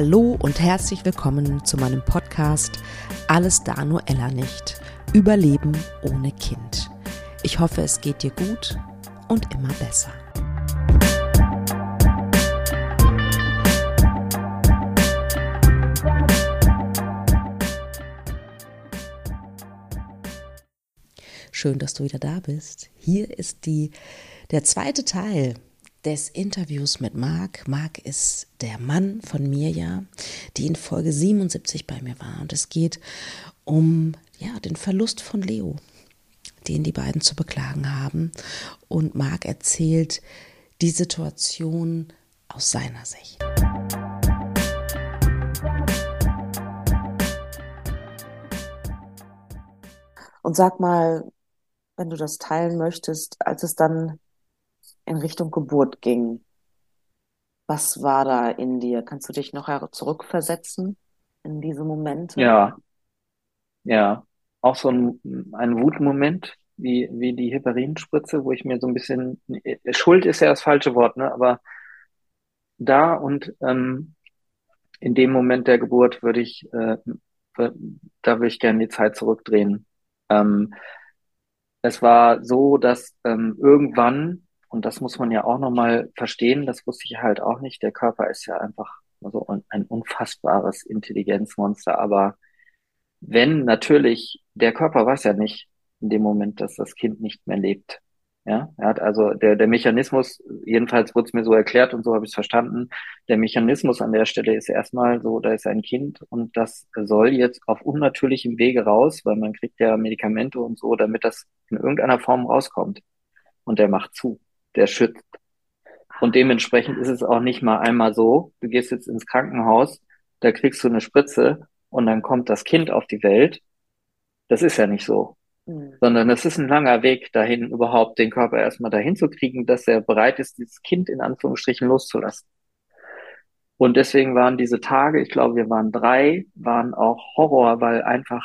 Hallo und herzlich willkommen zu meinem Podcast Alles da nur Ella nicht. Überleben ohne Kind. Ich hoffe, es geht dir gut und immer besser. Schön, dass du wieder da bist. Hier ist die, der zweite Teil des Interviews mit Marc. Marc ist der Mann von Mirja, die in Folge 77 bei mir war. Und es geht um ja, den Verlust von Leo, den die beiden zu beklagen haben. Und Marc erzählt die Situation aus seiner Sicht. Und sag mal, wenn du das teilen möchtest, als es dann in Richtung Geburt ging. Was war da in dir? Kannst du dich noch zurückversetzen in diese Momente? Ja, ja, auch so ein, ein Wutmoment, wie, wie die Heparinspritze, wo ich mir so ein bisschen, Schuld ist ja das falsche Wort, ne, aber da und ähm, in dem Moment der Geburt würde ich, äh, da würde ich gerne die Zeit zurückdrehen. Ähm, es war so, dass ähm, irgendwann und das muss man ja auch nochmal verstehen, das wusste ich halt auch nicht. Der Körper ist ja einfach so ein unfassbares Intelligenzmonster. Aber wenn natürlich, der Körper weiß ja nicht in dem Moment, dass das Kind nicht mehr lebt. Ja, er hat also der, der Mechanismus, jedenfalls wurde es mir so erklärt und so habe ich es verstanden, der Mechanismus an der Stelle ist erstmal so, da ist ein Kind und das soll jetzt auf unnatürlichem Wege raus, weil man kriegt ja Medikamente und so, damit das in irgendeiner Form rauskommt. Und der macht zu der schützt. Und dementsprechend ist es auch nicht mal einmal so, du gehst jetzt ins Krankenhaus, da kriegst du eine Spritze und dann kommt das Kind auf die Welt. Das ist ja nicht so. Mhm. Sondern es ist ein langer Weg dahin, überhaupt den Körper erstmal dahin zu kriegen, dass er bereit ist, dieses Kind in Anführungsstrichen loszulassen. Und deswegen waren diese Tage, ich glaube, wir waren drei, waren auch Horror, weil einfach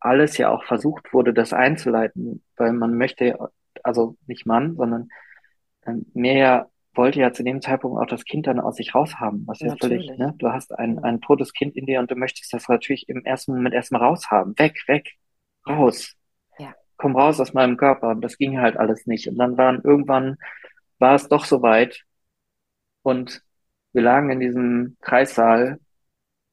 alles ja auch versucht wurde, das einzuleiten, weil man möchte, also nicht man, sondern ähm, Mirja wollte ja zu dem Zeitpunkt auch das Kind dann aus sich raushaben, was ja völlig, ne? Du hast ein, ein totes Kind in dir und du möchtest das natürlich im ersten Moment erstmal raushaben. Weg, weg, raus. Ja. Komm raus aus meinem Körper. Und das ging halt alles nicht. Und dann waren irgendwann, war es doch soweit. Und wir lagen in diesem Kreissaal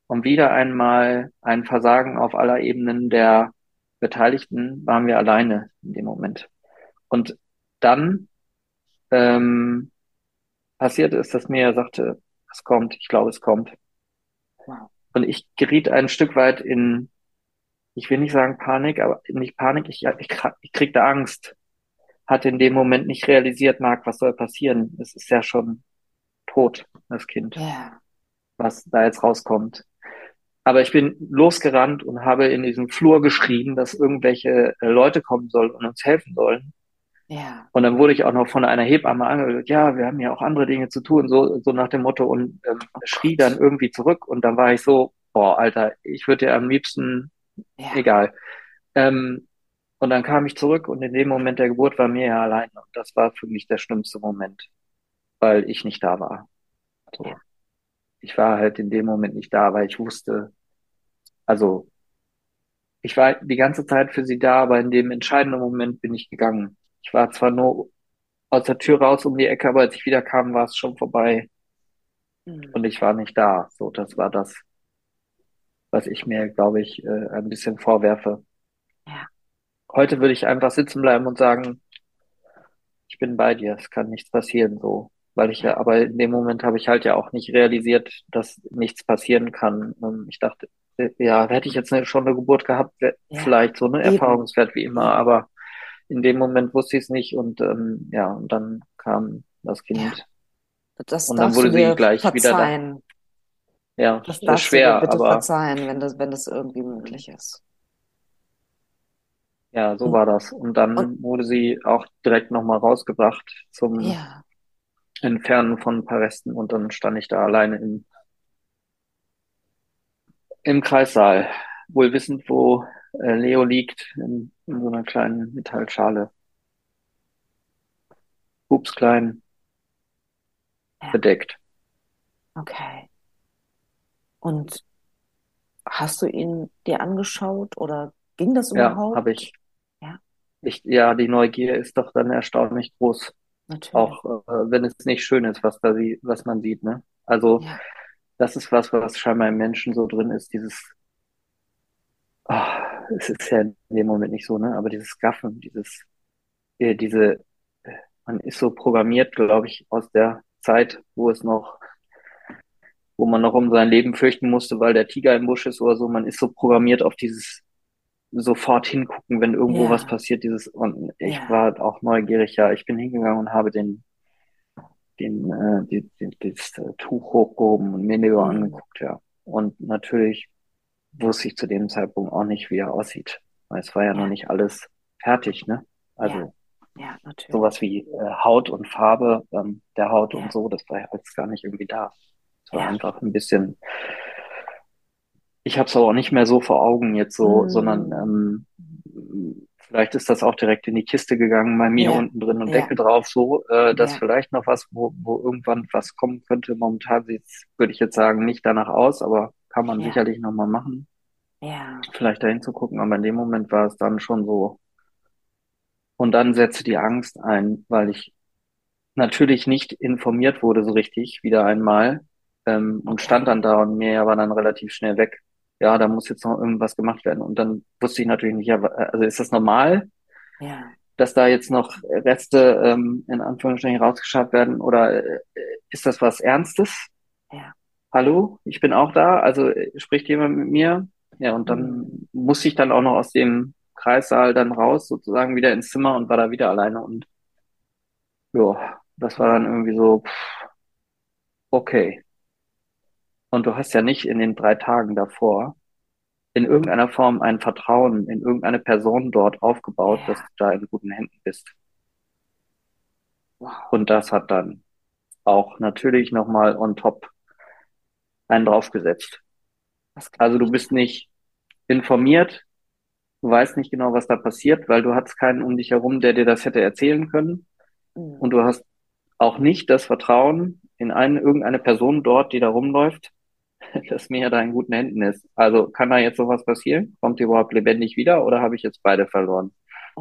und wieder einmal ein Versagen auf aller Ebenen der Beteiligten waren wir alleine in dem Moment. Und dann ähm, passiert ist, dass mir sagte, es kommt, ich glaube, es kommt. Wow. Und ich geriet ein Stück weit in, ich will nicht sagen Panik, aber nicht Panik, ich, ich, ich krieg da Angst. Hatte in dem Moment nicht realisiert, Marc, was soll passieren? Es ist ja schon tot, das Kind, yeah. was da jetzt rauskommt. Aber ich bin losgerannt und habe in diesem Flur geschrien, dass irgendwelche Leute kommen sollen und uns helfen sollen. Ja. Und dann wurde ich auch noch von einer Hebamme angehört, ja, wir haben ja auch andere Dinge zu tun, so, so nach dem Motto und ähm, oh schrie dann irgendwie zurück und dann war ich so, boah, Alter, ich würde ja am liebsten, ja. egal. Ähm, und dann kam ich zurück und in dem Moment der Geburt war mir ja allein und das war für mich der schlimmste Moment, weil ich nicht da war. So. Ja. Ich war halt in dem Moment nicht da, weil ich wusste, also ich war die ganze Zeit für sie da, aber in dem entscheidenden Moment bin ich gegangen. Ich war zwar nur aus der Tür raus um die Ecke, aber als ich wieder kam, war es schon vorbei. Mhm. Und ich war nicht da. So, das war das, was ich mir, glaube ich, äh, ein bisschen vorwerfe. Ja. Heute würde ich einfach sitzen bleiben und sagen, ich bin bei dir, es kann nichts passieren, so. Weil ich ja, aber in dem Moment habe ich halt ja auch nicht realisiert, dass nichts passieren kann. Ähm, ich dachte, äh, ja, hätte ich jetzt schon eine Geburt gehabt, ja. vielleicht so eine Erfahrungswert wie immer, aber in dem Moment wusste ich es nicht und ähm, ja, und dann kam das Kind. Ja. Das und dann wurde sie gleich verzeihen. wieder da. Ja, das, das ist schwer, bitte aber verzeihen, wenn das, wenn das irgendwie möglich ist. Ja, so war das. Und dann und, wurde sie auch direkt nochmal rausgebracht zum ja. Entfernen von ein paar Resten und dann stand ich da alleine im, im Kreissaal, wohl wissend, wo äh, Leo liegt in, in so einer kleinen Metallschale. Ups, klein. Ja. Bedeckt. Okay. Und hast du ihn dir angeschaut oder ging das Ja, überhaupt? habe ich. Ja, Ich, ja, die Neugier ist doch dann erstaunlich groß, natürlich. auch äh, wenn es nicht schön ist, was da sie, was man sieht, ne? Also Ja, das ist was, was scheinbar im Menschen so drin ist, dieses, ah, es ist ja in dem Moment nicht so, ne? Aber dieses Gaffen, dieses, äh, diese, äh, man ist so programmiert, glaube ich, aus der Zeit, wo es noch, wo man noch um sein Leben fürchten musste, weil der Tiger im Busch ist oder so. Man ist so programmiert auf dieses sofort hingucken, wenn irgendwo was ja, passiert, dieses, und ich ja. war auch neugierig, ja. Ich bin hingegangen und habe den, den, äh, die, die, das Tuch hochgehoben und mir Leo Mhm. angeguckt, ja. Und natürlich wusste ich zu dem Zeitpunkt auch nicht, wie er aussieht. Weil es war ja noch Ja, nicht alles fertig, ne? ja, Also ja, natürlich. sowas wie äh, Haut und Farbe ähm, der Haut und Ja, so, das war ja alles gar nicht irgendwie da. Es war ja. einfach ein bisschen, ich habe es auch nicht mehr so vor Augen jetzt so, sondern Mhm. ähm, vielleicht ist das auch direkt in die Kiste gegangen, bei mir Ja, unten drin und ja, Deckel drauf, so, äh, dass ja, vielleicht noch was, wo, wo irgendwann was kommen könnte. Momentan sieht's, würde ich jetzt sagen, nicht danach aus, aber kann man ja, sicherlich nochmal machen, ja, vielleicht dahin zu gucken. Aber in dem Moment war es dann schon so. Und dann setzte die Angst ein, weil ich natürlich nicht informiert wurde so richtig, wieder einmal, ähm, und stand dann da und mir war dann relativ schnell weg. Ja, da muss jetzt noch irgendwas gemacht werden. Und dann wusste ich natürlich nicht, ja, also ist das normal, Ja, dass da jetzt noch Reste, ähm, in Anführungsstrichen rausgeschafft werden? Oder äh, ist das was Ernstes? ja. Hallo, ich bin auch da, also äh, spricht jemand mit mir? Ja, und dann Mhm. musste ich dann auch noch aus dem Kreissaal dann raus, sozusagen wieder ins Zimmer und war da wieder alleine. Und ja, das war dann irgendwie so, pff, okay. Und du hast ja nicht in den drei Tagen davor in irgendeiner Form ein Vertrauen in irgendeine Person dort aufgebaut, dass du da in guten Händen bist. Und das hat dann auch natürlich nochmal on top einen draufgesetzt. Also du bist nicht informiert, du weißt nicht genau, was da passiert, weil du hattest keinen um dich herum, der dir das hätte erzählen können. Und Mhm. du hast auch nicht das Vertrauen in eine, irgendeine Person dort, die da rumläuft, dass Mia da in guten Händen ist. Also kann da jetzt sowas passieren? Kommt die überhaupt lebendig wieder oder habe ich jetzt beide verloren?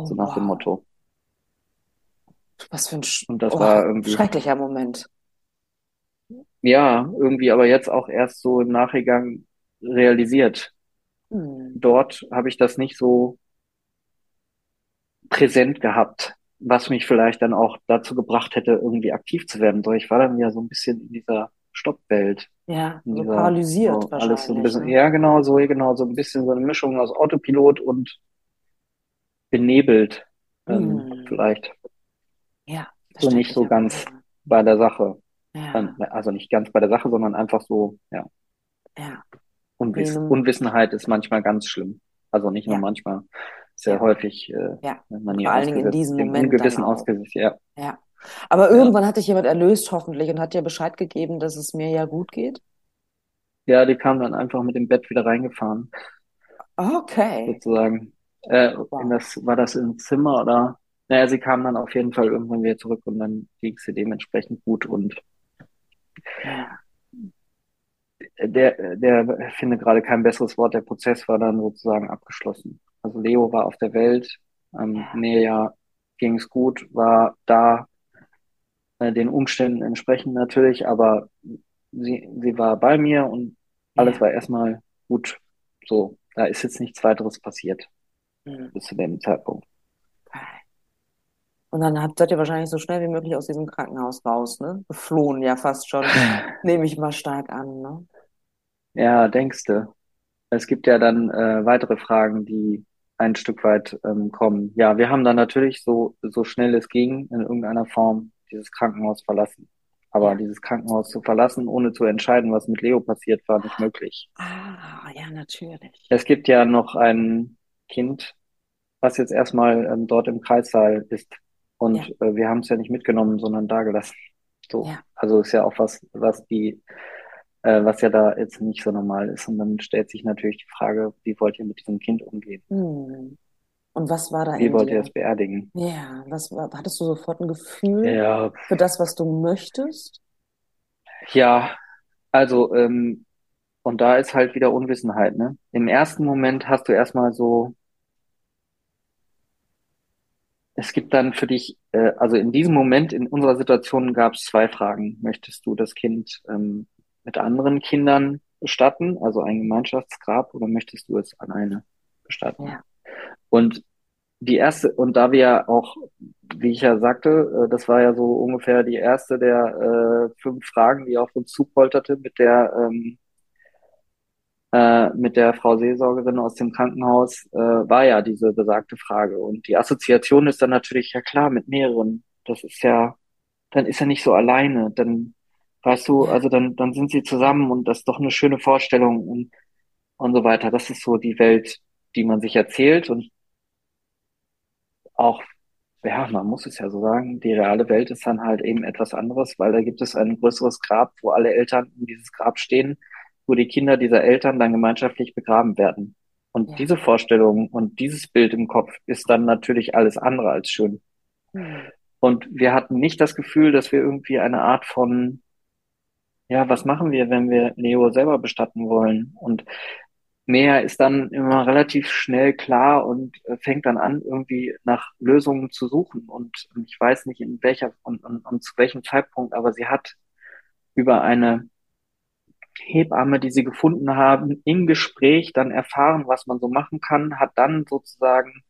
So Oh, nach dem wow. Motto. Was für ein sch Und das oh, war irgendwie, schrecklicher Moment. Ja, irgendwie aber jetzt auch erst so im Nachgang realisiert. Mhm. Dort habe ich das nicht so präsent gehabt, was mich vielleicht dann auch dazu gebracht hätte, irgendwie aktiv zu werden. So, ich war dann ja so ein bisschen in dieser Stoppwelt, Ja, so dieser, paralysiert so alles so ein wahrscheinlich, bisschen, ne? ja, genau, so, genau, so ein bisschen so eine Mischung aus Autopilot und benebelt, ähm, Mhm. vielleicht. Ja, So nicht so ganz bei der Sache. Ja, Ähm, Also nicht ganz bei der Sache, sondern einfach so, ja, ja. Unwiss einem, Unwissenheit ist manchmal ganz schlimm. Also nicht nur ja, manchmal, sehr häufig, äh, ja. vor allen Dingen in diesem Moment Ungewissen ausgesetzt, ja, Ja. Aber irgendwann hat dich jemand erlöst, hoffentlich, und hat dir Bescheid gegeben, dass es mir ja gut geht. Ja, die kam dann einfach mit dem Bett wieder reingefahren, Okay. sozusagen. Äh, Wow. das, war das im Zimmer oder? Naja, sie kam dann auf jeden Fall irgendwann wieder zurück und dann ging es ihr dementsprechend gut und der, der finde gerade kein besseres Wort, der Prozess war dann sozusagen abgeschlossen. Also Leo war auf der Welt, ähm, ja, ging es gut, war da, äh, den Umständen entsprechend natürlich, aber sie, sie war bei mir und alles war erstmal gut. So, da ist jetzt nichts weiteres passiert Mhm. bis zu dem Zeitpunkt. Und dann habt, seid ihr wahrscheinlich so schnell wie möglich aus diesem Krankenhaus raus, ne? Geflohen ja fast schon, nehme ich mal stark an, ne? Ja, denkste. Es gibt ja dann äh, weitere Fragen, die ein Stück weit ähm, kommen. Ja, wir haben dann natürlich so, so schnell es ging in irgendeiner Form dieses Krankenhaus verlassen. Aber dieses Krankenhaus zu verlassen, ohne zu entscheiden, was mit Leo passiert, war nicht möglich. Ah, ja, natürlich. Es gibt ja noch ein Kind, was jetzt erstmal ähm, dort im Kreissaal ist. Und Ja, äh, wir haben es ja nicht mitgenommen, sondern dagelassen. So. ja, Also ist ja auch was, was die, äh, was ja da jetzt nicht so normal ist. Und dann stellt sich natürlich die Frage, wie wollt ihr mit diesem Kind umgehen? Hm. Und was war da Wie wollt ihr es beerdigen? Ja, was war, hattest du sofort ein Gefühl Ja, für das, was du möchtest? ja, also ähm, und da ist halt wieder Unwissenheit, ne? Im ersten Moment hast du erstmal so, es gibt dann für dich, äh, also in diesem Moment in unserer Situation gab es zwei Fragen. Möchtest du das Kind ähm, mit anderen Kindern bestatten, also ein Gemeinschaftsgrab, oder möchtest du es alleine bestatten? Ja. Und die erste, und da wir ja auch, wie ich ja sagte, äh, das war ja so ungefähr die erste der äh, fünf Fragen, die auf uns zupolterte mit der ähm, äh, mit der Frau Seelsorgerin aus dem Krankenhaus, äh, war ja diese besagte Frage. Und die Assoziation ist dann natürlich, ja klar, mit mehreren. Das ist ja, dann ist er nicht so alleine. Dann, weißt du, also dann, dann sind sie zusammen und das ist doch eine schöne Vorstellung und, und so weiter. Das ist so die Welt, die man sich erzählt und auch, ja, man muss es ja so sagen, die reale Welt ist dann halt eben etwas anderes, weil da gibt es ein größeres Grab, wo alle Eltern in dieses Grab stehen wo die Kinder dieser Eltern dann gemeinschaftlich begraben werden. Und Ja. diese Vorstellung und dieses Bild im Kopf ist dann natürlich alles andere als schön. Hm. Und wir hatten nicht das Gefühl, dass wir irgendwie eine Art von, ja, was machen wir, wenn wir Leo selber bestatten wollen? Und mehr ist dann immer relativ schnell klar und äh, fängt dann an, irgendwie nach Lösungen zu suchen. Und ich weiß nicht, in welcher und, und, und zu welchem Zeitpunkt, aber sie hat über eine Hebamme, die sie gefunden haben, im Gespräch dann erfahren, was man so machen kann, hat dann sozusagen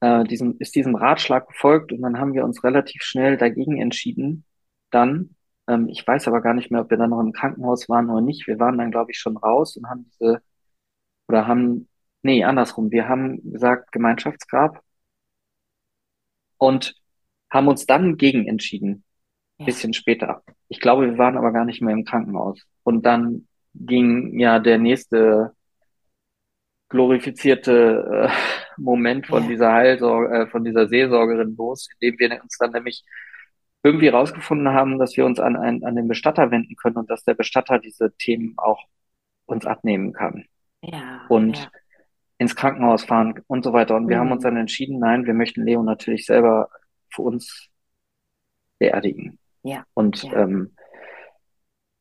äh, diesem, ist diesem Ratschlag gefolgt und dann haben wir uns relativ schnell dagegen entschieden. Dann, ähm, ich weiß aber gar nicht mehr, ob wir dann noch im Krankenhaus waren oder nicht. Wir waren dann, glaube ich, schon raus und haben diese, oder haben, nee, andersrum. Wir haben gesagt Gemeinschaftsgrab und haben uns dann gegen entschieden Ja. bisschen später. Ich glaube, wir waren aber gar nicht mehr im Krankenhaus. Und dann ging ja der nächste glorifizierte äh, Moment von Ja. dieser Heilsorge, äh, von dieser Seelsorgerin los, indem wir uns dann nämlich irgendwie rausgefunden haben, dass wir uns an, einen, an den Bestatter wenden können und dass der Bestatter diese Themen auch uns abnehmen kann Ja. und Ja. ins Krankenhaus fahren und so weiter. Und wir haben Mhm. uns dann entschieden, nein, wir möchten Leo natürlich selber für uns beerdigen. Ja. Und Ja. ähm,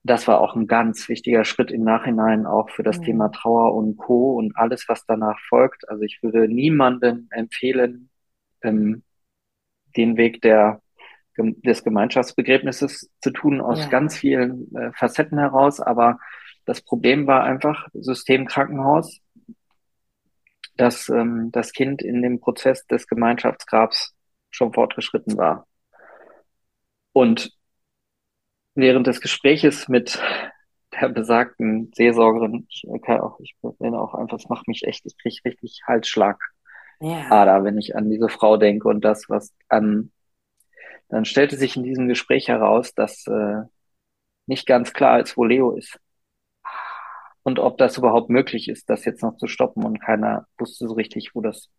das war auch ein ganz wichtiger Schritt im Nachhinein auch für das Mhm. Thema Trauer und Co. und alles, was danach folgt. Also ich würde niemandem empfehlen, ähm, den Weg der, des Gemeinschaftsbegräbnisses zu tun, aus Ja. ganz vielen äh, Facetten heraus. Aber das Problem war einfach System Krankenhaus, dass ähm, das Kind in dem Prozess des Gemeinschaftsgrabs schon fortgeschritten war. Und während des Gespräches mit der besagten Seelsorgerin, ich kann auch, ich bin auch einfach, es macht mich echt, ich kriege richtig Halsschlagader, Ja. wenn ich an diese Frau denke und das, was an, dann stellte sich in diesem Gespräch heraus, dass äh, nicht ganz klar ist, wo Leo ist und ob das überhaupt möglich ist, das jetzt noch zu stoppen und keiner wusste so richtig, wo das,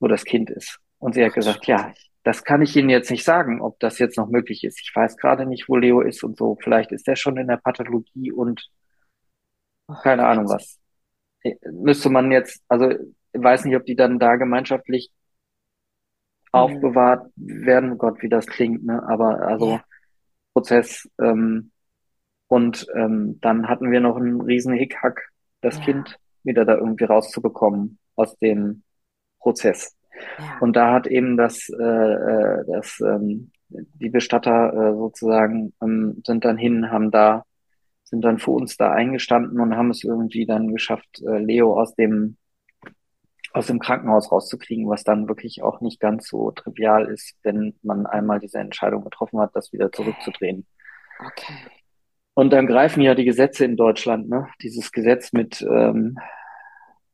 wo das Kind ist. Und sie hat gesagt, ja, das kann ich Ihnen jetzt nicht sagen, ob das jetzt noch möglich ist. Ich weiß gerade nicht, wo Leo ist und so. Vielleicht ist er schon in der Pathologie und keine Ahnung was. Äh, Müsste man jetzt, also ich weiß nicht, ob die dann da gemeinschaftlich aufbewahrt werden. Gott, wie das klingt, ne? Aber also Ja. Prozess. Ähm, und ähm, dann hatten wir noch einen riesen Hickhack, das Ja. Kind wieder da irgendwie rauszubekommen aus dem Prozess. Ja. Und da hat eben das, äh, äh, das ähm, die Bestatter äh, sozusagen ähm, sind dann hin, haben da, sind dann für uns da eingestanden und haben es irgendwie dann geschafft, äh, Leo aus dem aus dem Krankenhaus rauszukriegen, was dann wirklich auch nicht ganz so trivial ist, wenn man einmal diese Entscheidung getroffen hat, das wieder zurückzudrehen. Okay. Und dann greifen ja die Gesetze in Deutschland, ne? Dieses Gesetz mit ähm,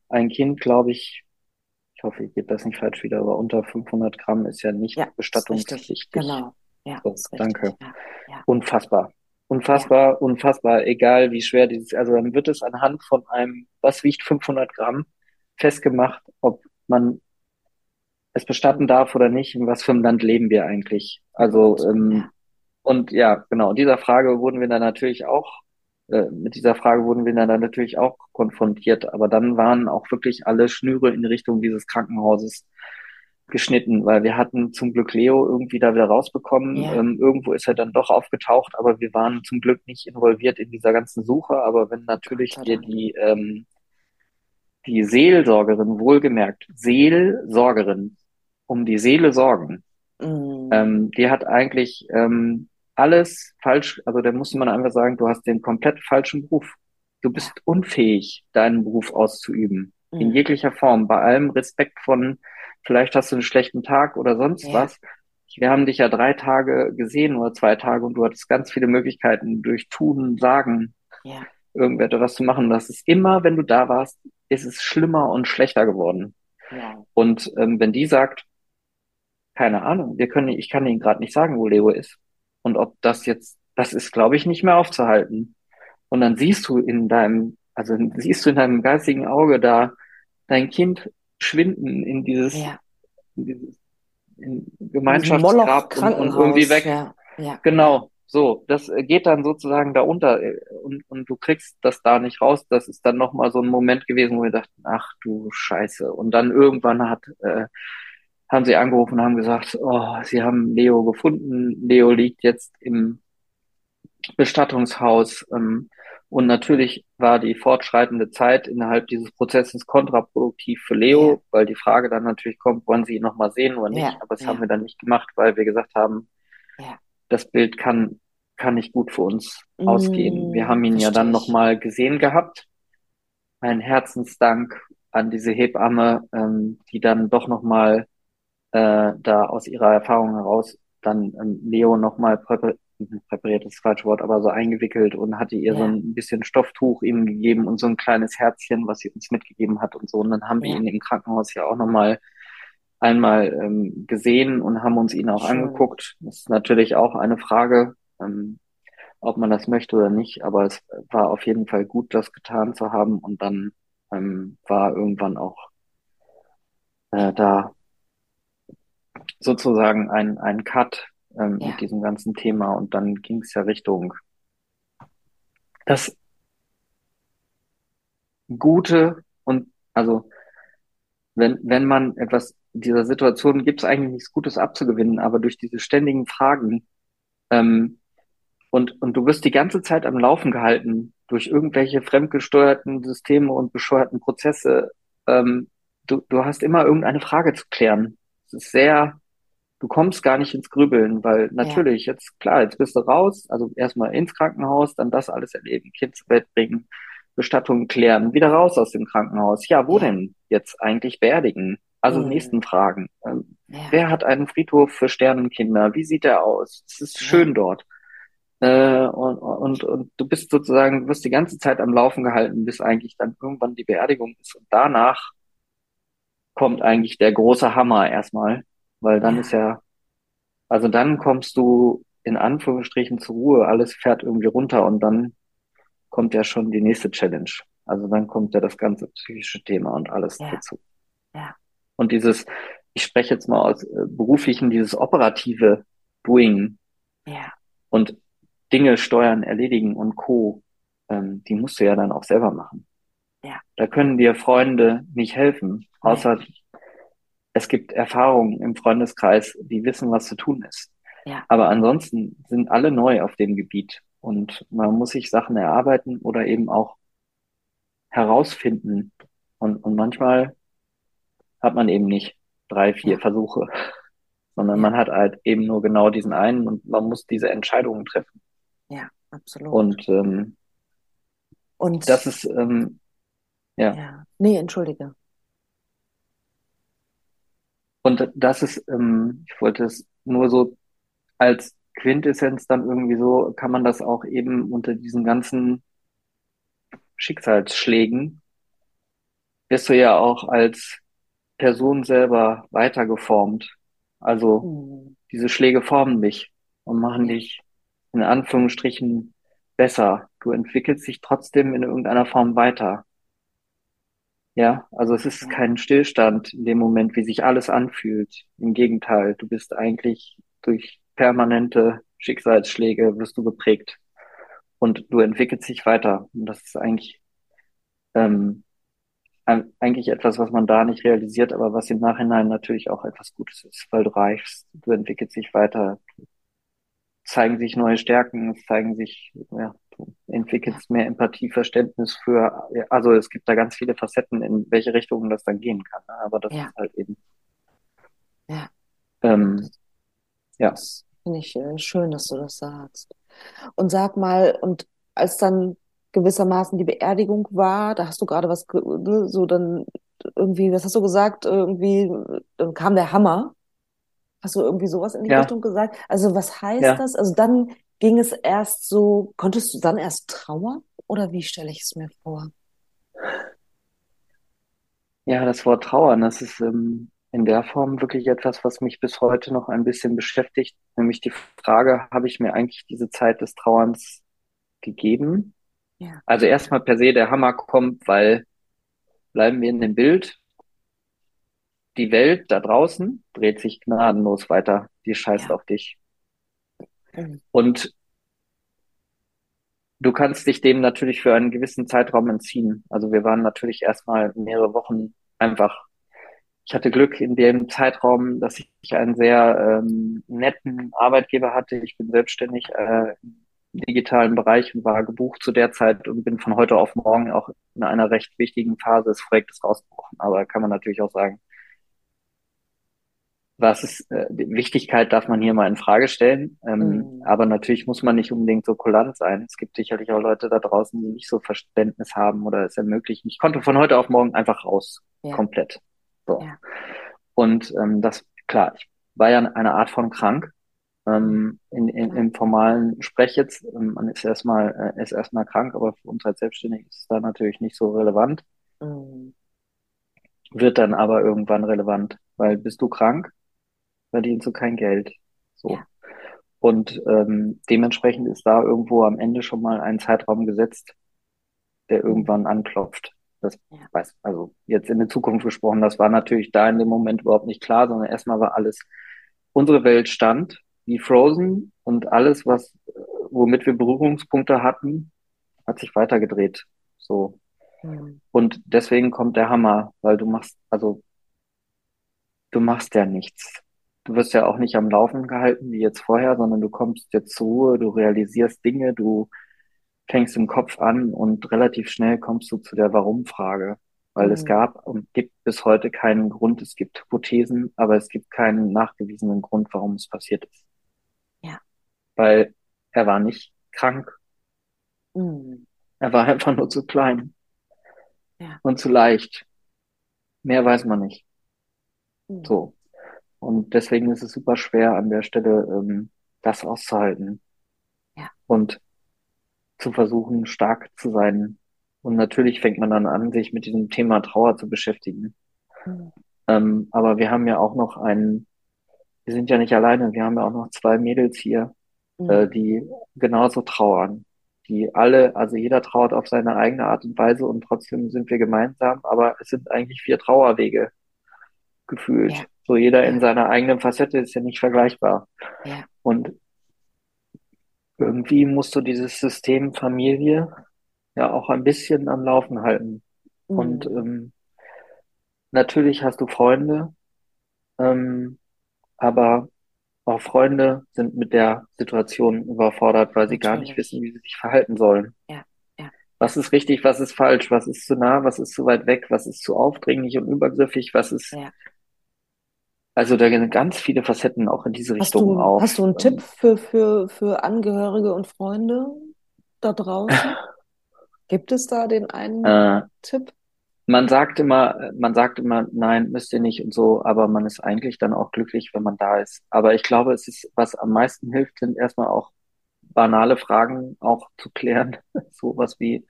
ein Kind, glaube ich, ich hoffe, ich gebe das nicht falsch wieder, aber unter 500 Gramm ist ja nicht Ja, bestattungspflichtig. Genau. Ja, So, danke. Ja. Ja. Unfassbar. Unfassbar, unfassbar, egal wie schwer dieses, also dann wird es anhand von einem, was wiegt 500 Gramm, festgemacht, ob man es bestatten darf oder nicht, in was für einem Land leben wir eigentlich. Also, ähm, Ja. und ja, genau, dieser Frage wurden wir dann natürlich auch, äh, mit dieser Frage wurden wir dann natürlich auch konfrontiert, aber dann waren auch wirklich alle Schnüre in Richtung dieses Krankenhauses geschnitten, weil wir hatten zum Glück Leo irgendwie da wieder rausbekommen. Ja. Ähm, irgendwo ist er dann doch aufgetaucht, aber wir waren zum Glück nicht involviert in dieser ganzen Suche. Aber wenn natürlich Dank. die, ähm, die Seelsorgerin, wohlgemerkt, Seelsorgerin, um die Seele sorgen, Mm. ähm, die hat eigentlich ähm, alles falsch, also da musste man einfach sagen, du hast den komplett falschen Beruf. Du bist unfähig, deinen Beruf auszuüben. In Mm. jeglicher Form, bei allem Respekt von, vielleicht hast du einen schlechten Tag oder sonst Ja. was. Wir haben dich ja drei Tage gesehen oder zwei Tage und du hattest ganz viele Möglichkeiten durch Tun, Sagen, Ja. irgendetwas zu machen. Das ist immer, wenn du da warst, ist es schlimmer und schlechter geworden. Ja. Und ähm, wenn die sagt, keine Ahnung, wir können, ich kann Ihnen gerade nicht sagen, wo Leo ist. Und ob das jetzt, das ist, glaube ich, nicht mehr aufzuhalten. Und dann siehst du in deinem, also siehst du in deinem geistigen Auge da dein Kind schwinden in dieses, Ja. in dieses in Gemeinschaftsgrab und, und irgendwie weg. Ja. Ja. Genau, so, das geht dann sozusagen da unter äh, und, und du kriegst das da nicht raus. Das ist dann nochmal so ein Moment gewesen, wo wir dachten, ach du Scheiße. Und dann irgendwann hat, äh, haben sie angerufen und haben gesagt, oh, sie haben Leo gefunden. Leo liegt jetzt im Bestattungshaus. Ähm, und natürlich war die fortschreitende Zeit innerhalb dieses Prozesses kontraproduktiv für Leo, Ja. weil die Frage dann natürlich kommt, wollen Sie ihn nochmal sehen oder nicht? Ja, Aber das ja. haben wir dann nicht gemacht, weil wir gesagt haben, das Bild kann, kann nicht gut für uns Mm, ausgehen. Wir haben ihn ja dann nochmal gesehen gehabt. Ein Herzensdank an diese Hebamme, ähm, die dann doch nochmal äh, da aus ihrer Erfahrung heraus dann ähm, Leo nochmal präpar präpariert, ist das falsche Wort, aber so eingewickelt und hatte ihr so Ja. ein bisschen Stofftuch ihm gegeben und so ein kleines Herzchen, was sie uns mitgegeben hat und so. Und dann haben wir Ja. ihn im Krankenhaus ja auch nochmal einmal ähm, gesehen und haben uns ihn auch Schön. angeguckt. Das ist natürlich auch eine Frage, ähm, ob man das möchte oder nicht, aber es war auf jeden Fall gut, das getan zu haben und dann ähm, war irgendwann auch äh, da sozusagen ein, ein Cut ähm, Ja. mit diesem ganzen Thema und dann ging es ja Richtung das Gute und also wenn, wenn man etwas dieser Situation gibt es eigentlich nichts Gutes abzugewinnen, aber durch diese ständigen Fragen ähm, und, und du wirst die ganze Zeit am Laufen gehalten durch irgendwelche fremdgesteuerten Systeme und bescheuerten Prozesse. Ähm, du, du hast immer irgendeine Frage zu klären. Es ist sehr, du kommst gar nicht ins Grübeln, weil natürlich, jetzt klar, jetzt bist du raus, also erstmal ins Krankenhaus, dann das alles erleben, Kind zu Bett bringen, Bestattung klären, wieder raus aus dem Krankenhaus. Ja, wo Ja. denn jetzt eigentlich beerdigen? Also Mhm. nächsten Fragen. Ähm, Ja. Wer hat einen Friedhof für Sternenkinder? Wie sieht der aus? Es ist Ja. schön dort. Äh, und, und, und du bist sozusagen, du wirst die ganze Zeit am Laufen gehalten, bis eigentlich dann irgendwann die Beerdigung ist. Und danach kommt eigentlich der große Hammer erstmal, weil dann Ja. ist ja, also dann kommst du in Anführungsstrichen zur Ruhe, alles fährt irgendwie runter und dann kommt ja schon die nächste Challenge. Also dann kommt ja das ganze psychische Thema und alles Ja. dazu. Ja. Und dieses, ich spreche jetzt mal aus äh, beruflichen, dieses operative Doing Ja. und Dinge steuern, erledigen und Co., ähm, die musst du ja dann auch selber machen. Ja. Da können dir Freunde nicht helfen, außer es gibt Erfahrungen im Freundeskreis, die wissen, was zu tun ist. Ja. Aber ansonsten sind alle neu auf dem Gebiet und man muss sich Sachen erarbeiten oder eben auch herausfinden. Und, und manchmal hat man eben nicht drei, vier Ja. Versuche, sondern man hat halt eben nur genau diesen einen und man muss diese Entscheidungen treffen. Ja, absolut. Und ähm, Und das ist, ähm, ja, ja. Nee, entschuldige. und das ist, ähm, ich wollte es nur so als Quintessenz dann irgendwie so, kann man das auch eben unter diesen ganzen Schicksalsschlägen, wirst du ja auch als Person selber weitergeformt. Also Hm. diese Schläge formen dich und machen dich in Anführungsstrichen besser. Du entwickelst dich trotzdem in irgendeiner Form weiter. Ja, also es ist kein Stillstand in dem Moment, wie sich alles anfühlt. Im Gegenteil, du bist eigentlich durch permanente Schicksalsschläge wirst du geprägt und du entwickelst dich weiter. Und das ist eigentlich ähm, eigentlich etwas, was man da nicht realisiert, aber was im Nachhinein natürlich auch etwas Gutes ist, weil du reichst, du entwickelst dich weiter, zeigen sich neue Stärken, es zeigen sich, ja, du entwickelst mehr Empathie, Verständnis für, also es gibt da ganz viele Facetten, in welche Richtung das dann gehen kann, ne? aber das Ja. ist halt eben, Ja. ähm, ja, Das finde ich äh, schön, dass du das sagst. Und sag mal, und als dann gewissermaßen die Beerdigung war, da hast du gerade was, ne, so dann irgendwie, was hast du gesagt? Irgendwie, dann kam der Hammer. Hast du irgendwie sowas in die ja, Richtung gesagt? Also was heißt ja. das? Also dann ging es erst so, konntest du dann erst trauern? Oder wie stelle ich es mir vor? Ja, das Wort Trauern, das ist ähm, in der Form wirklich etwas, was mich bis heute noch ein bisschen beschäftigt, nämlich die Frage, habe ich mir eigentlich diese Zeit des Trauerns gegeben? Ja. Also erstmal per se der Hammer kommt, weil bleiben wir in dem Bild, die Welt da draußen dreht sich gnadenlos weiter, die scheißt Ja. auf dich. Und du kannst dich dem natürlich für einen gewissen Zeitraum entziehen. Also wir waren natürlich erstmal mehrere Wochen einfach Ich hatte Glück in dem Zeitraum, dass ich einen sehr ähm, netten Arbeitgeber hatte. Ich bin selbstständig äh, im digitalen Bereich und war gebucht zu der Zeit und bin von heute auf morgen auch in einer recht wichtigen Phase des Projektes rausgebrochen. Aber kann man natürlich auch sagen, was ist, äh, die Wichtigkeit darf man hier mal in Frage stellen. Ähm, Mhm. aber natürlich muss man nicht unbedingt so kulant sein. Es gibt sicherlich auch Leute da draußen, die nicht so Verständnis haben oder es ermöglichen. Ich konnte von heute auf morgen einfach raus. Ja. Komplett. So. Ja. Und ähm, das, klar, ich war ja eine Art von krank. Ähm, in, in, Klar. Im formalen Sprech jetzt, ähm, man ist erstmal, äh, ist erstmal krank, aber für uns als Selbstständig ist es da natürlich nicht so relevant, Mhm. wird dann aber irgendwann relevant, weil bist du krank, verdienst du kein Geld. So. Ja. Und ähm, dementsprechend ist da irgendwo am Ende schon mal ein Zeitraum gesetzt, der irgendwann anklopft. Das Ja. weiß, also jetzt in der Zukunft gesprochen, das war natürlich da in dem Moment überhaupt nicht klar, sondern erstmal war alles, unsere Welt stand wie Frozen und alles, was, womit wir Berührungspunkte hatten, hat sich weitergedreht. So. Mhm. Und deswegen kommt der Hammer, weil du machst, also du machst ja nichts. Du wirst ja auch nicht am Laufen gehalten wie jetzt vorher, sondern du kommst jetzt zur Ruhe, du realisierst Dinge, du fängst im Kopf an und relativ schnell kommst du zu der Warum-Frage. Weil es Mhm. gab und gibt bis heute keinen Grund. Es gibt Hypothesen, aber es gibt keinen nachgewiesenen Grund, warum es passiert ist. Ja. Weil er war nicht krank. Mhm. Er war einfach nur zu klein Ja. und zu leicht. Mehr weiß man nicht. Mhm. So. Und deswegen ist es super schwer an der Stelle, ähm, das auszuhalten. Ja. Und zu versuchen, stark zu sein. Und natürlich fängt man dann an, sich mit diesem Thema Trauer zu beschäftigen. Mhm. Ähm, aber wir haben ja auch noch einen, wir sind ja nicht alleine, wir haben ja auch noch zwei Mädels hier, äh, Mhm. die genauso trauern. Die alle, also jeder trauert auf seine eigene Art und Weise und trotzdem sind wir gemeinsam, aber es sind eigentlich vier Trauerwege gefühlt. Ja. So jeder in seiner eigenen Facette ist ja nicht vergleichbar. Ja. Und irgendwie musst du dieses System Familie ja auch ein bisschen am Laufen halten. Und Mhm. ähm, natürlich hast du Freunde, ähm, aber auch Freunde sind mit der Situation überfordert, weil sie gar nicht Natürlich. wissen, wie sie sich verhalten sollen. Ja. Ja. Was ist richtig, was ist falsch, was ist zu nah, was ist zu weit weg, was ist zu aufdringlich und übergriffig, was ist, Ja. Also da gehen ganz viele Facetten auch in diese Hast Richtung du, auf. hast du einen Tipp für, für, für Angehörige und Freunde da draußen? Gibt es da den einen äh, Tipp? Man sagt immer, man sagt immer, nein, müsst ihr nicht und so, aber man ist eigentlich dann auch glücklich, wenn man da ist. Aber ich glaube, es ist, was am meisten hilft, sind erstmal auch banale Fragen auch zu klären. Sowas wie,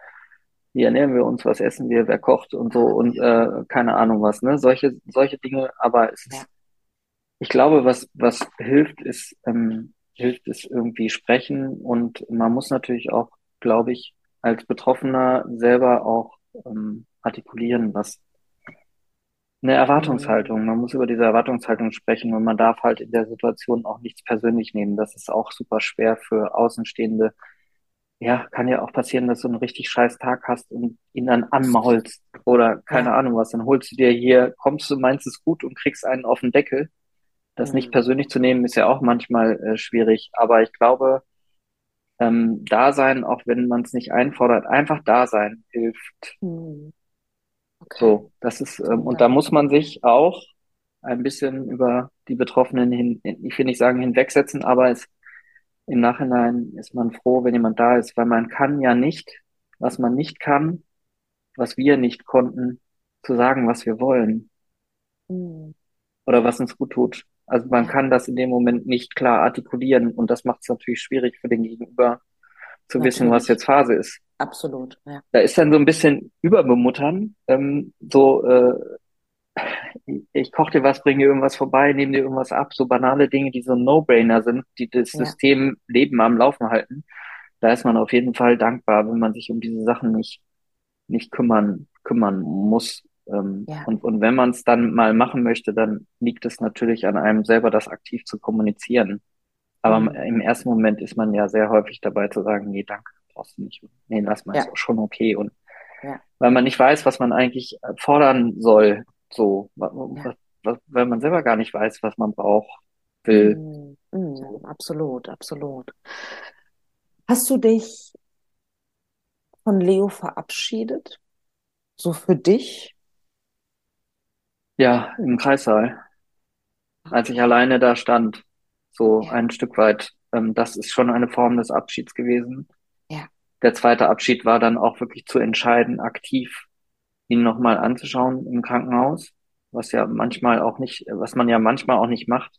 wie ernähren wir uns, was essen wir, wer kocht und so und äh, keine Ahnung was, ne? Solche, solche Dinge. Aber es Ja. ist, ich glaube, was, was hilft, ist, ähm, hilft es irgendwie sprechen und man muss natürlich auch, glaube ich, als Betroffener selber auch ähm, artikulieren, was eine Erwartungshaltung. Man muss über diese Erwartungshaltung sprechen und man darf halt in der Situation auch nichts persönlich nehmen. Das ist auch super schwer für Außenstehende, ja, kann ja auch passieren, dass du einen richtig scheiß Tag hast und ihn dann anmaulst oder keine Ja. Ahnung was. Dann holst du dir hier, kommst du, meinst es gut und kriegst einen auf den Deckel. Das nicht Mhm. persönlich zu nehmen, ist ja auch manchmal äh, schwierig. Aber ich glaube, ähm, da sein, auch wenn man es nicht einfordert, einfach da sein hilft. Mhm. Okay. So, das ist, ähm, und da muss man sich auch ein bisschen über die Betroffenen hin, ich will nicht sagen hinwegsetzen, aber es, im Nachhinein ist man froh, wenn jemand da ist, weil man kann ja nicht, was man nicht kann, was wir nicht konnten, zu sagen, was wir wollen Mhm. oder was uns gut tut. Also man kann das in dem Moment nicht klar artikulieren und das macht es natürlich schwierig für den Gegenüber zu wissen, was Natürlich. jetzt Phase ist. Absolut, ja. Da ist dann so ein bisschen überbemuttern, ähm, so äh, ich koche dir was, bringe dir irgendwas vorbei, nehme dir irgendwas ab, so banale Dinge, die so ein No-Brainer sind, die das Ja. System Leben am Laufen halten. Da ist man auf jeden Fall dankbar, wenn man sich um diese Sachen nicht, nicht kümmern, kümmern muss. Ähm, Ja. und, und wenn man es dann mal machen möchte, dann liegt es natürlich an einem selber, das aktiv zu kommunizieren. Aber Mhm. im ersten Moment ist man ja sehr häufig dabei zu sagen, nee, danke, brauchst du nicht. Nee, lass mal, Ja. ist auch schon okay. Und Ja. weil man nicht weiß, was man eigentlich äh, fordern soll, so, was, was, weil man selber gar nicht weiß, was man braucht, will. Mhm. Mhm. Absolut, absolut. Hast du dich von Leo verabschiedet? So für dich? Ja, im Kreissaal, als ich alleine da stand, so Ja. ein Stück weit, ähm, das ist schon eine Form des Abschieds gewesen. Ja. Der zweite Abschied war dann auch wirklich zu entscheiden, aktiv ihn nochmal anzuschauen im Krankenhaus, was ja manchmal auch nicht, was man ja manchmal auch nicht macht.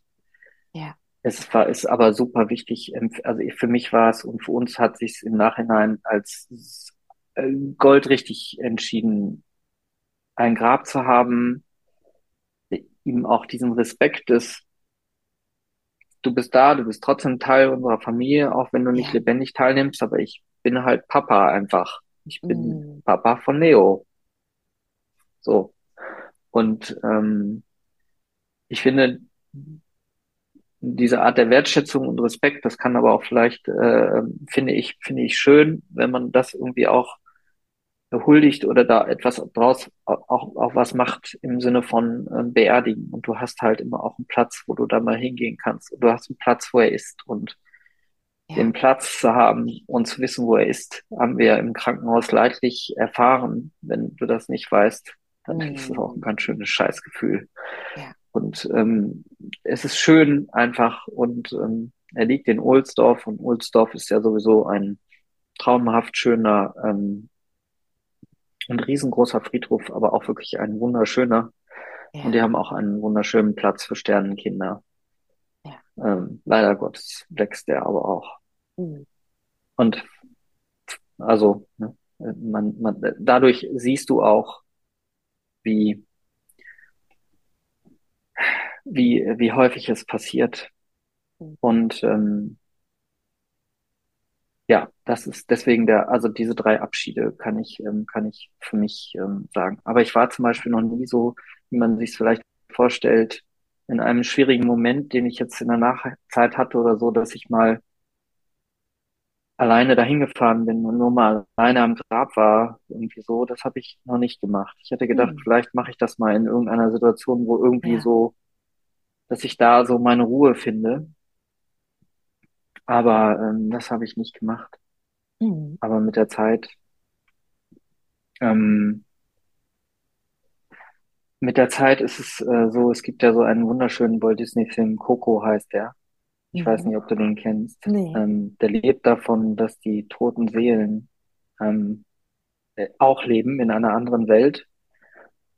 Ja. Es war, ist aber super wichtig. ähm, Also für mich war es und für uns hat sich im Nachhinein als äh, goldrichtig entschieden, ein Grab zu haben, ihm auch diesen Respekt des, du bist da, du bist trotzdem Teil unserer Familie, auch wenn du nicht Ja. lebendig teilnimmst, aber ich bin halt Papa einfach. Ich bin Mhm. Papa von Leo. So. Und ähm, ich finde, diese Art der Wertschätzung und Respekt, das kann aber auch vielleicht, äh, finde ich, finde ich schön, wenn man das irgendwie auch huldigt oder da etwas draus auch, auch was macht im Sinne von ähm, beerdigen. Und du hast halt immer auch einen Platz, wo du da mal hingehen kannst. Und du hast einen Platz, wo er ist. Und Ja. den Platz zu haben und zu wissen, wo er ist, haben wir im Krankenhaus leidlich erfahren. Wenn du das nicht weißt, dann ist es auch ein Mhm. ganz schönes Scheißgefühl. Ja. Und ähm, es ist schön einfach und ähm, er liegt in Ohlsdorf und Ohlsdorf ist ja sowieso ein traumhaft schöner ähm, ein riesengroßer Friedhof, aber auch wirklich ein wunderschöner. Und die Ja. haben auch einen wunderschönen Platz für Sternenkinder. Ja. Ähm, leider Gottes wächst der aber auch. Mhm. Und also, ne, man, man, dadurch siehst du auch, wie, wie, wie häufig es passiert. Mhm. Und ähm, ja, das ist deswegen der, also diese drei Abschiede kann ich, ähm, kann ich für mich ähm, sagen. Aber ich war zum Beispiel noch nie so, wie man sich es vielleicht vorstellt, in einem schwierigen Moment, den ich jetzt in der Nachzeit hatte oder so, dass ich mal alleine dahin gefahren bin und nur mal alleine am Grab war, irgendwie so, das habe ich noch nicht gemacht. Ich hätte gedacht, Mhm. vielleicht mache ich das mal in irgendeiner Situation, wo irgendwie Ja. so, dass ich da so meine Ruhe finde. Aber ähm, das habe ich nicht gemacht. Mhm. Aber mit der Zeit, ähm, mit der Zeit ist es äh, so, es gibt ja so einen wunderschönen Walt Disney-Film, Coco heißt der. Ich weiß Mhm. nicht, ob du den kennst. Nee. Ähm, der lebt davon, dass die toten Seelen ähm, äh, auch leben in einer anderen Welt.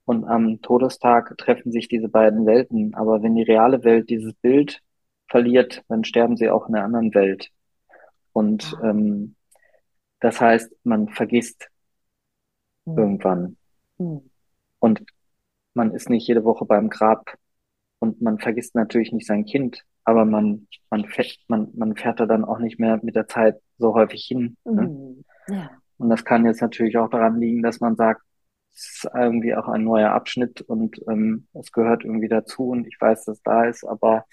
Und am Todestag treffen sich diese beiden Welten. Aber wenn die reale Welt dieses Bild verliert, dann sterben sie auch in einer anderen Welt. Und Ah. ähm, das heißt, man vergisst Mhm. irgendwann. Mhm. Und man ist nicht jede Woche beim Grab. Und man vergisst natürlich nicht sein Kind. Aber man, man fährt, man, man fährt da dann auch nicht mehr mit der Zeit so häufig hin. Ne? Mhm. Ja. Und das kann jetzt natürlich auch daran liegen, dass man sagt, es ist irgendwie auch ein neuer Abschnitt und ähm, es gehört irgendwie dazu und ich weiß, dass es da ist, aber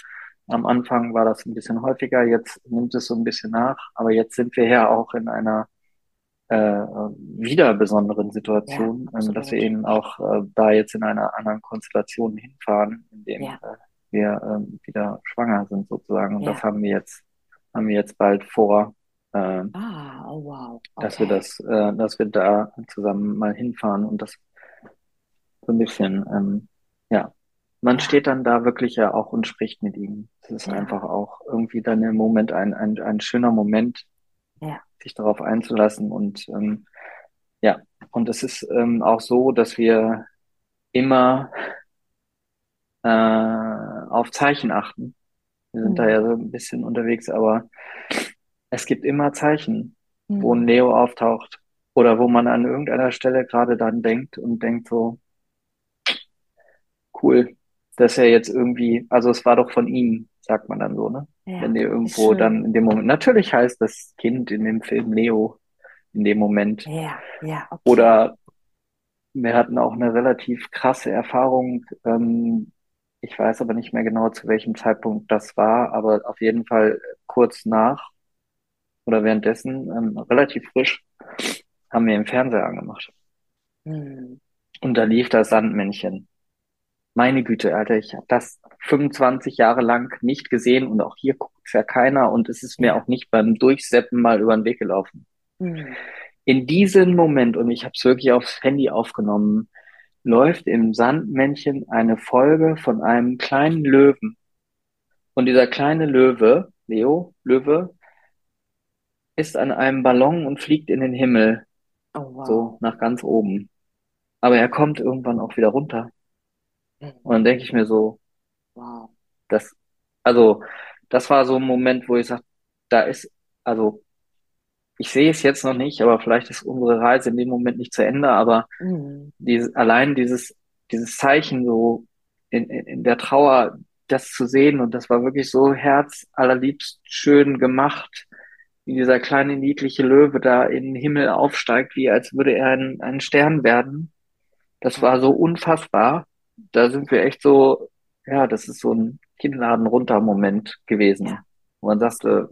Am Anfang war das ein bisschen häufiger, jetzt nimmt es so ein bisschen nach, aber jetzt sind wir ja auch in einer äh, wieder besonderen Situation, Ja, ähm, dass wir eben auch äh, da jetzt in einer anderen Konstellation hinfahren, in dem Ja, äh, wir ähm, wieder schwanger sind sozusagen. Und das ja. haben wir jetzt, haben wir jetzt bald vor, äh, Ah, oh wow. dass wir Okay. das, äh, dass wir da zusammen mal hinfahren und das so ein bisschen, ähm, ja, man steht dann da wirklich ja auch und spricht mit ihm. Es ist einfach ja, auch irgendwie dann im Moment ein, ein, ein schöner Moment, ja. sich darauf einzulassen und ähm, ja, und es ist ähm, auch so, dass wir immer äh, auf Zeichen achten. Wir sind da Hm. ja so ein bisschen unterwegs, aber es gibt immer Zeichen, wo ein. Neo auftaucht oder wo man an irgendeiner Stelle gerade dann denkt und denkt so, cool, dass er jetzt irgendwie, also es war doch von ihm, sagt man dann so, ne? Ja, Wenn wie irgendwo dann in dem Moment, natürlich heißt das Kind in dem Film Neo in dem Moment. Ja, ja, okay. Oder wir hatten auch eine relativ krasse Erfahrung, ähm, ich weiß aber nicht mehr genau, zu welchem Zeitpunkt das war, aber auf jeden Fall kurz nach oder währenddessen, ähm, relativ frisch, haben wir im Fernseher angemacht. Hm. Und da lief das Sandmännchen. Meine Güte, Alter, ich habe das 25 Jahre lang nicht gesehen und auch hier guckt's ja keiner und es ist mir auch nicht beim Durchseppen mal über den Weg gelaufen. Hm. In diesem Moment, und ich habe es wirklich aufs Handy aufgenommen, läuft im Sandmännchen eine Folge von einem kleinen Löwen. Und dieser kleine Löwe, Leo, Löwe, ist an einem Ballon und fliegt in den Himmel, Oh so wow. nach ganz oben. Aber er kommt irgendwann auch wieder runter. Hm. Und dann denke ich mir so, Wow. das, also, das war so ein Moment, wo ich sage, da ist, also, ich sehe es jetzt noch nicht, aber vielleicht ist unsere Reise in dem Moment nicht zu Ende, aber Hm. dieses, allein dieses, dieses Zeichen so in, in, in der Trauer, das zu sehen und das war wirklich so herzallerliebst schön gemacht, wie dieser kleine niedliche Löwe da in den Himmel aufsteigt, wie als würde er ein, ein Stern werden. Das war so unfassbar. Da sind wir echt so, ja, das ist so ein Kinnladen runter Moment gewesen, Ja, wo man sagte,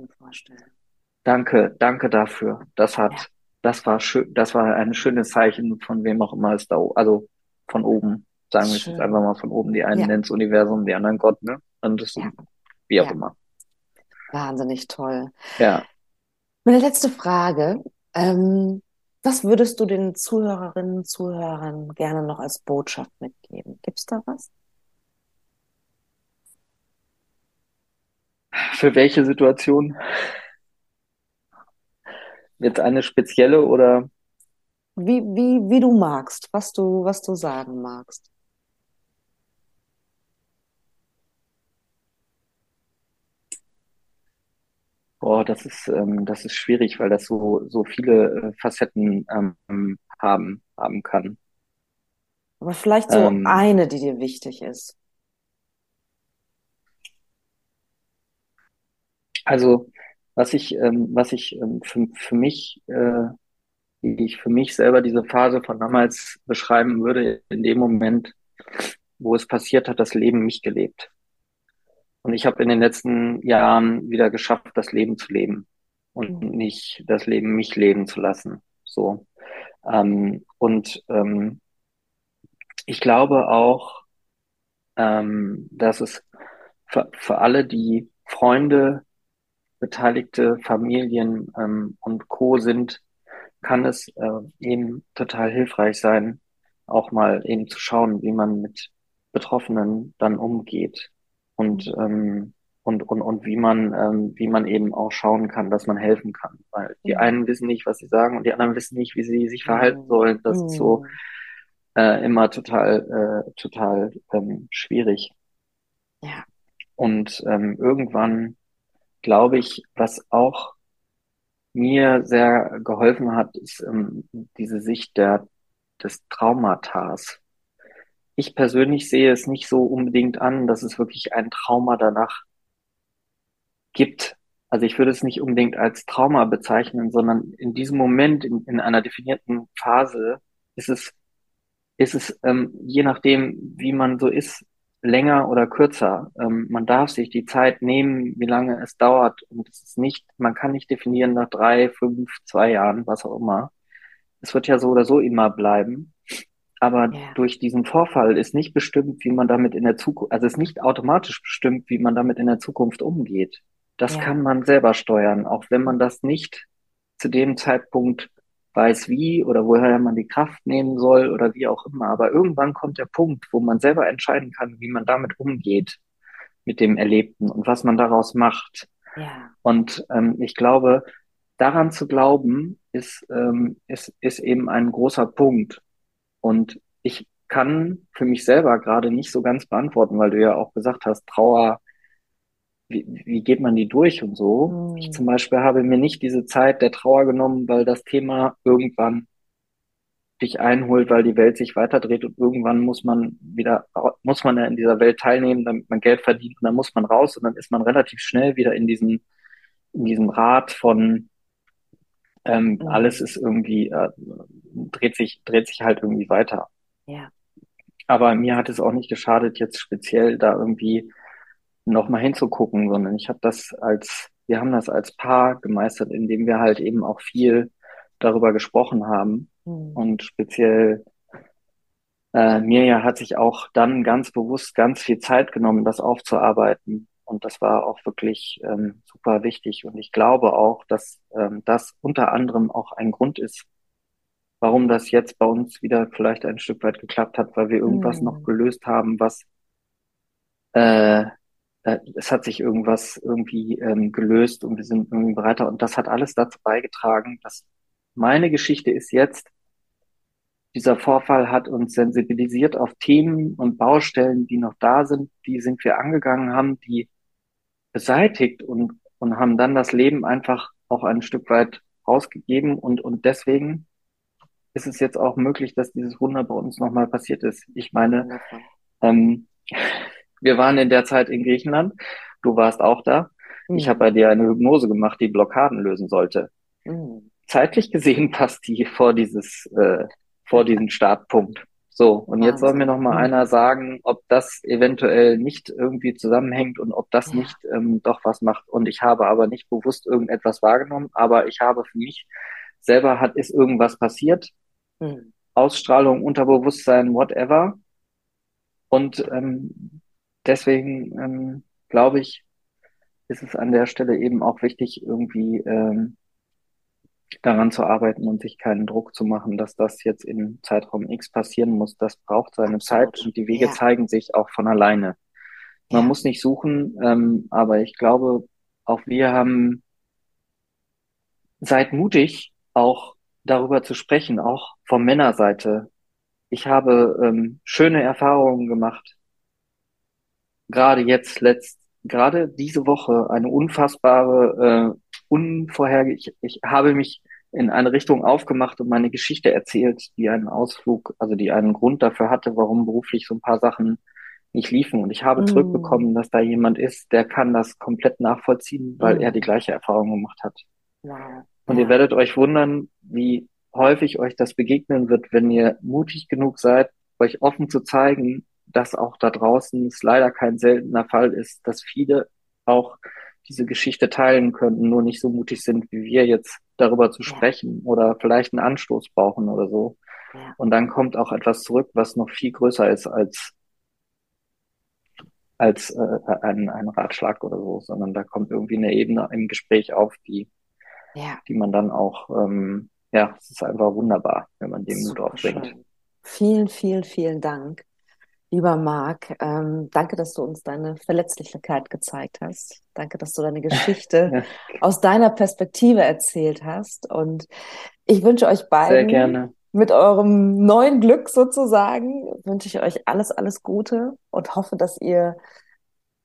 danke, danke dafür. Das Ja, hat, das war schön, das war ein schönes Zeichen von wem auch immer es da, also von oben, sagen wir es jetzt einfach schön. mal von oben. Die einen Ja, nennen es Universum, die anderen Gott, ne? Und das, ja, wie auch ja. immer. Wahnsinnig toll. Ja. Meine letzte Frage. Ähm, was würdest du den Zuhörerinnen und Zuhörern gerne noch als Botschaft mitgeben? Gibt's da was? Für welche Situation? Jetzt eine spezielle oder? Wie, wie, wie du magst, was du, was du sagen magst. Boah, das ist, ähm, das ist schwierig, weil das so, so viele äh, Facetten ähm, haben, haben kann. Aber vielleicht so Ähm, eine, die dir wichtig ist. also, was ich, ähm, was ich ähm, für, für mich, äh, wie ich für mich selber diese Phase von damals beschreiben würde, in dem Moment, wo es passiert hat, das Leben mich gelebt. Und ich habe in den letzten Jahren wieder geschafft, das Leben zu leben und Mhm. nicht das Leben mich leben zu lassen. So. Ähm, und ähm, ich glaube auch, ähm, dass es für, für alle, die Freunde, beteiligte Familien ähm, und Co. sind, kann es äh, eben total hilfreich sein, auch mal eben zu schauen, wie man mit Betroffenen dann umgeht und ähm, und und und wie man ähm, wie man eben auch schauen kann, dass man helfen kann, weil die Mhm. einen wissen nicht, was sie sagen und die anderen wissen nicht, wie sie sich verhalten Mhm. sollen. Das ist so Mhm. äh, immer total äh, total ähm, schwierig. Ja. Und ähm, irgendwann glaube ich, was auch mir sehr geholfen hat, ist ähm, diese Sicht der, des Traumatas. Ich persönlich sehe es nicht so unbedingt an, dass es wirklich ein Trauma danach gibt. Also ich würde es nicht unbedingt als Trauma bezeichnen, sondern in diesem Moment, in, in einer definierten Phase, ist es, ist es ähm, je nachdem, wie man so ist, länger oder kürzer. Ähm, man darf sich die Zeit nehmen, wie lange es dauert. Und es ist nicht, man kann nicht definieren nach drei, fünf, zwei Jahren, was auch immer. Es wird ja so oder so immer bleiben. Aber Ja. durch diesen Vorfall ist nicht bestimmt, wie man damit in der Zukunft, also ist nicht automatisch bestimmt, wie man damit in der Zukunft umgeht. Das Ja. kann man selber steuern, auch wenn man das nicht zu dem Zeitpunkt weiß, wie oder woher man die Kraft nehmen soll oder wie auch immer. Aber irgendwann kommt der Punkt, wo man selber entscheiden kann, wie man damit umgeht, mit dem Erlebten und was man daraus macht. Ja. Und ähm, ich glaube, daran zu glauben, ist, ähm, ist, ist eben ein großer Punkt. Und ich kann für mich selber gerade nicht so ganz beantworten, weil du ja auch gesagt hast, Trauer, wie, wie geht man die durch und so. Ich Hm. zum Beispiel habe mir nicht diese Zeit der Trauer genommen, weil das Thema irgendwann dich einholt, weil die Welt sich weiterdreht und irgendwann muss man wieder, muss man ja in dieser Welt teilnehmen, damit man Geld verdient und dann muss man raus und dann ist man relativ schnell wieder in diesem, in diesem Rad von, ähm, Mhm. alles ist irgendwie, äh, dreht sich, dreht sich halt irgendwie weiter. Ja. Aber mir hat es auch nicht geschadet, jetzt speziell da irgendwie nochmal hinzugucken, sondern ich habe das als, wir haben das als Paar gemeistert, indem wir halt eben auch viel darüber gesprochen haben. Hm. Und speziell äh, Mirja hat sich auch dann ganz bewusst ganz viel Zeit genommen, das aufzuarbeiten. Und das war auch wirklich ähm, super wichtig. Und ich glaube auch, dass ähm, das unter anderem auch ein Grund ist, warum das jetzt bei uns wieder vielleicht ein Stück weit geklappt hat, weil wir irgendwas Hm. noch gelöst haben, was äh, äh, es hat sich irgendwas irgendwie ähm, gelöst und wir sind irgendwie breiter. Und das hat alles dazu beigetragen, dass meine Geschichte ist jetzt, dieser Vorfall hat uns sensibilisiert auf Themen und Baustellen, die noch da sind, die sind wir angegangen, haben die beseitigt und, und haben dann das Leben einfach auch ein Stück weit rausgegeben und, und deswegen ist es jetzt auch möglich, dass dieses Wunder bei uns nochmal passiert ist. Ich meine, ähm, wir waren in der Zeit in Griechenland, du warst auch da. Ich Hm. habe bei dir eine Hypnose gemacht, die Blockaden lösen sollte. Hm. Zeitlich gesehen passt die vor dieses, äh, vor diesen Startpunkt. So, und jetzt soll mir Wahnsinn. noch mal Hm. einer sagen, ob das eventuell nicht irgendwie zusammenhängt und ob das Ja. nicht ähm, doch was macht. Und ich habe aber nicht bewusst irgendetwas wahrgenommen, aber ich habe für mich selber hat ist irgendwas passiert, Hm. Ausstrahlung, Unterbewusstsein, whatever. Und ähm, deswegen ähm, glaube ich, ist es an der Stelle eben auch wichtig, irgendwie ähm, daran zu arbeiten und sich keinen Druck zu machen, dass das jetzt in Zeitraum X passieren muss. Das braucht seine Zeit und die Wege Ja. zeigen sich auch von alleine. Man Ja. muss nicht suchen, ähm, aber ich glaube, auch wir haben, seid mutig, auch darüber zu sprechen, auch von Männerseite. Ich habe ähm, schöne Erfahrungen gemacht, gerade jetzt letzt, gerade diese Woche eine unfassbare, äh, unvorherge, ich, ich habe mich in eine Richtung aufgemacht und meine Geschichte erzählt, die einen Ausflug, also die einen Grund dafür hatte, warum beruflich so ein paar Sachen nicht liefen. Und ich habe Mm. zurückbekommen, dass da jemand ist, der kann das komplett nachvollziehen, weil Mm. er die gleiche Erfahrung gemacht hat. Wow. Und Ja. ihr werdet euch wundern, wie häufig euch das begegnen wird, wenn ihr mutig genug seid, euch offen zu zeigen, dass auch da draußen es leider kein seltener Fall ist, dass viele auch diese Geschichte teilen könnten, nur nicht so mutig sind, wie wir jetzt darüber zu sprechen oder vielleicht einen Anstoß brauchen oder so. Ja. Und dann kommt auch etwas zurück, was noch viel größer ist als als äh, ein, ein Ratschlag oder so, sondern da kommt irgendwie eine Ebene im Gespräch auf, die Ja. die man dann auch, ähm, ja, es ist einfach wunderbar, wenn man den Mut aufbringt. Vielen, vielen, vielen Dank, lieber Marc. Ähm, danke, dass du uns deine Verletzlichkeit gezeigt hast. Danke, dass du deine Geschichte aus deiner Perspektive erzählt hast. Und ich wünsche euch beiden gerne. mit eurem neuen Glück sozusagen, wünsche ich euch alles, alles Gute und hoffe, dass ihr,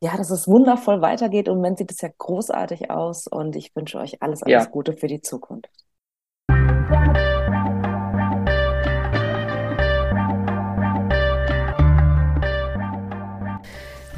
ja, dass es wundervoll weitergeht. Und im Moment sieht es ja großartig aus. Und ich wünsche euch alles, alles Ja. Gute für die Zukunft.